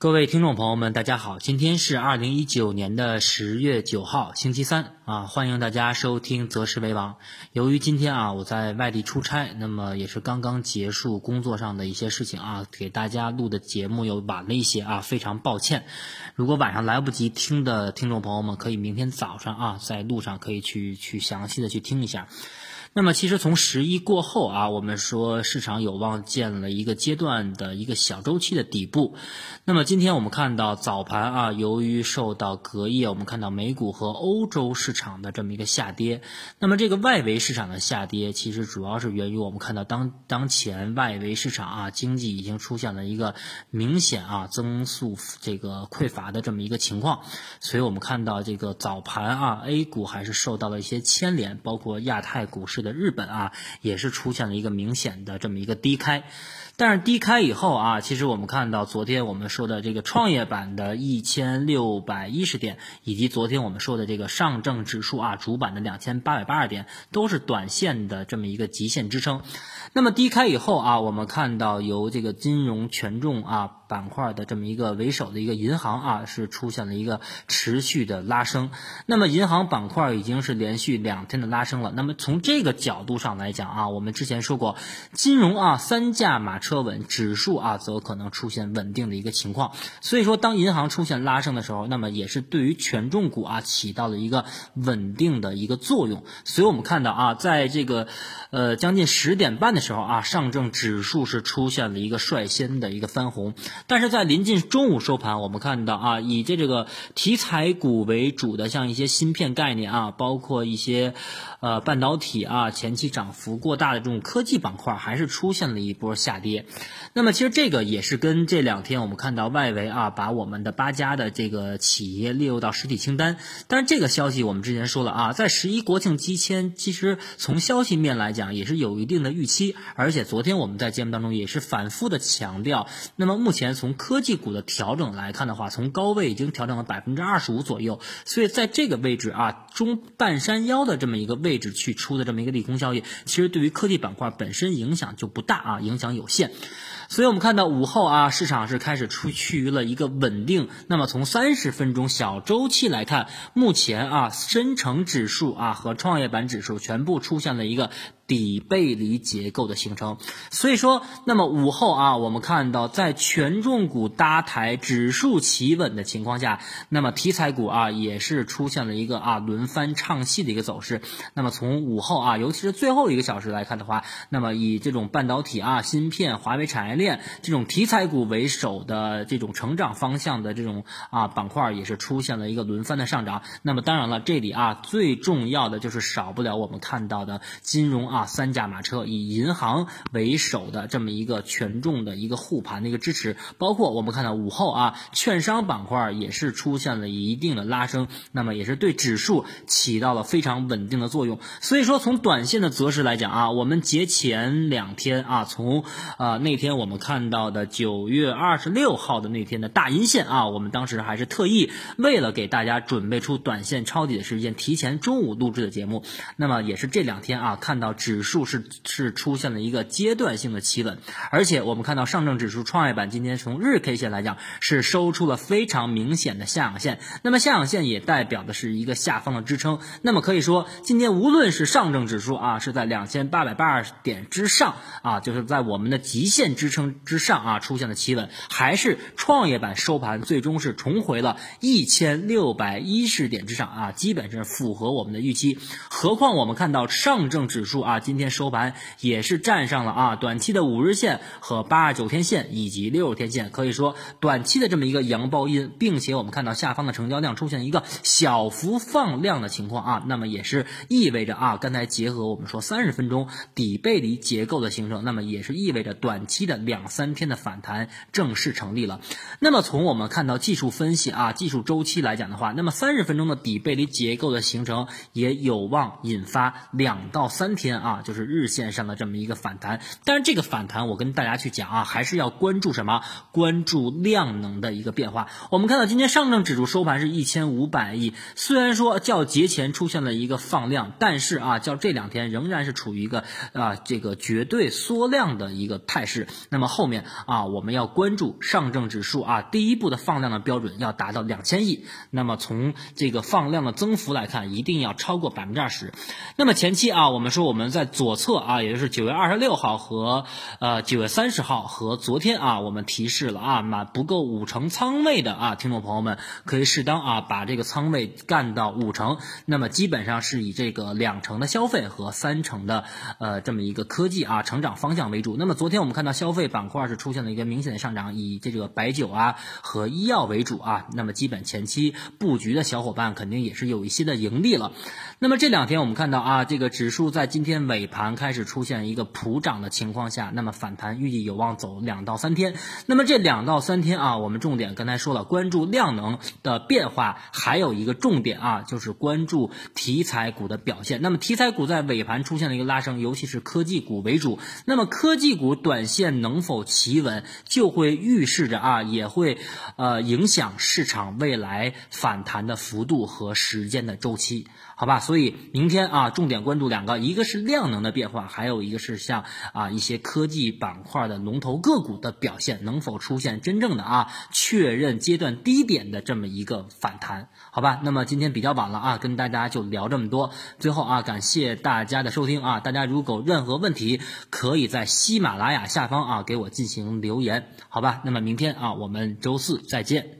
各位听众朋友们，大家好，今天是二零一九年的十月九号，星期三啊，欢迎大家收听《择时为王》。由于今天啊我在外地出差，那么也是刚刚结束工作上的一些事情啊，给大家录的节目又晚了一些啊，非常抱歉。如果晚上来不及听的听众朋友们，可以明天早上啊在路上可以去去详细的去听一下。那么其实从十一过后啊，我们说市场有望见了一个阶段的一个小周期的底部。那么今天我们看到早盘啊，由于受到隔夜我们看到美股和欧洲市场的这么一个下跌，那么这个外围市场的下跌，其实主要是源于我们看到当当前外围市场啊，经济已经出现了一个明显啊增速这个匮乏的这么一个情况，所以我们看到这个早盘啊，A 股还是受到了一些牵连，包括亚太股市。的日本啊，也是出现了一个明显的这么一个低开。但是低开以后啊，其实我们看到昨天我们说的这个创业板的一千六百一十点，以及昨天我们说的这个上证指数啊主板的两千八百八十点，都是短线的这么一个极限支撑。那么低开以后啊，我们看到由这个金融权重啊板块的这么一个为首的一个银行啊，是出现了一个持续的拉升。那么银行板块已经是连续两天的拉升了。那么从这个角度上来讲啊，我们之前说过，金融啊三驾马车。车稳指数啊，则可能出现稳定的一个情况。所以说，当银行出现拉升的时候，那么也是对于权重股啊起到了一个稳定的一个作用。所以我们看到啊，在这个呃将近十点半的时候啊，上证指数是出现了一个率先的一个翻红。但是在临近中午收盘，我们看到啊，以这这个题材股为主的，像一些芯片概念啊，包括一些呃半导体啊，前期涨幅过大的这种科技板块，还是出现了一波下跌。那么其实这个也是跟这两天我们看到外围啊，把我们的八家的这个企业列入到实体清单。但是这个消息我们之前说了啊，在十一国庆期间，其实从消息面来讲也是有一定的预期。而且昨天我们在节目当中也是反复的强调，那么目前从科技股的调整来看的话，从高位已经调整了百分之二十五左右。所以在这个位置啊，中半山腰的这么一个位置去出的这么一个利空消息，其实对于科技板块本身影响就不大啊，影响有限。所以，我们看到午后啊，市场是开始出趋于了一个稳定。那么，从三十分钟小周期来看，目前啊，深成指数啊和创业板指数全部出现了一个。底背离结构的形成，所以说，那么午后啊，我们看到在权重股搭台、指数企稳的情况下，那么题材股啊也是出现了一个啊轮番唱戏的一个走势。那么从午后啊，尤其是最后一个小时来看的话，那么以这种半导体啊、芯片、华为产业链这种题材股为首的这种成长方向的这种啊板块，也是出现了一个轮番的上涨。那么当然了，这里啊最重要的就是少不了我们看到的金融啊。啊，三驾马车以银行为首的这么一个权重的一个护盘的一个支持，包括我们看到午后啊，券商板块也是出现了一定的拉升，那么也是对指数起到了非常稳定的作用。所以说，从短线的择时来讲啊，我们节前两天啊，从啊那天我们看到的九月二十六号的那天的大阴线啊，我们当时还是特意为了给大家准备出短线抄底的时间，提前中午录制的节目。那么也是这两天啊，看到指。指数是是出现了一个阶段性的企稳，而且我们看到上证指数、创业板今天从日 K 线来讲是收出了非常明显的下影线，那么下影线也代表的是一个下方的支撑，那么可以说今天无论是上证指数啊是在两千八百八十点之上啊，就是在我们的极限支撑之上啊出现了企稳，还是创业板收盘最终是重回了一千六百一十点之上啊，基本是符合我们的预期，何况我们看到上证指数啊。今天收盘也是站上了啊，短期的五日线和八十九天线以及六十天线，可以说短期的这么一个阳包阴，并且我们看到下方的成交量出现一个小幅放量的情况啊，那么也是意味着啊，刚才结合我们说三十分钟底背离结构的形成，那么也是意味着短期的两三天的反弹正式成立了。那么从我们看到技术分析啊，技术周期来讲的话，那么三十分钟的底背离结构的形成也有望引发两到三天啊。就是日线上的这么一个反弹，但是这个反弹我跟大家去讲啊，还是要关注什么？关注量能的一个变化。我们看到今天上证指数收盘是一千五百亿，虽然说较节前出现了一个放量，但是啊，较这两天仍然是处于一个啊这个绝对缩量的一个态势。那么后面啊，我们要关注上证指数啊，第一步的放量的标准要达到两千亿。那么从这个放量的增幅来看，一定要超过百分之二十。那么前期啊，我们说我们在左侧啊，也就是九月二十六号和呃九月三十号和昨天啊，我们提示了啊，满不够五成仓位的啊，听众朋友们可以适当啊把这个仓位干到五成。那么基本上是以这个两成的消费和三成的呃这么一个科技啊成长方向为主。那么昨天我们看到消费板块是出现了一个明显的上涨，以这个白酒啊和医药为主啊。那么基本前期布局的小伙伴肯定也是有一些的盈利了。那么这两天我们看到啊，这个指数在今天尾盘开始出现一个普涨的情况下，那么反弹预计有望走两到三天。那么这两到三天啊，我们重点刚才说了，关注量能的变化，还有一个重点啊，就是关注题材股的表现。那么题材股在尾盘出现了一个拉升，尤其是科技股为主。那么科技股短线能否企稳，就会预示着啊，也会呃影响市场未来反弹的幅度和时间的周期。好吧，所以明天啊，重点关注两个，一个是量能的变化，还有一个是像啊一些科技板块的龙头个股的表现，能否出现真正的啊确认阶段低点的这么一个反弹？好吧，那么今天比较晚了啊，跟大家就聊这么多。最后啊，感谢大家的收听啊，大家如果任何问题，可以在喜马拉雅下方啊给我进行留言。好吧，那么明天啊，我们周四再见。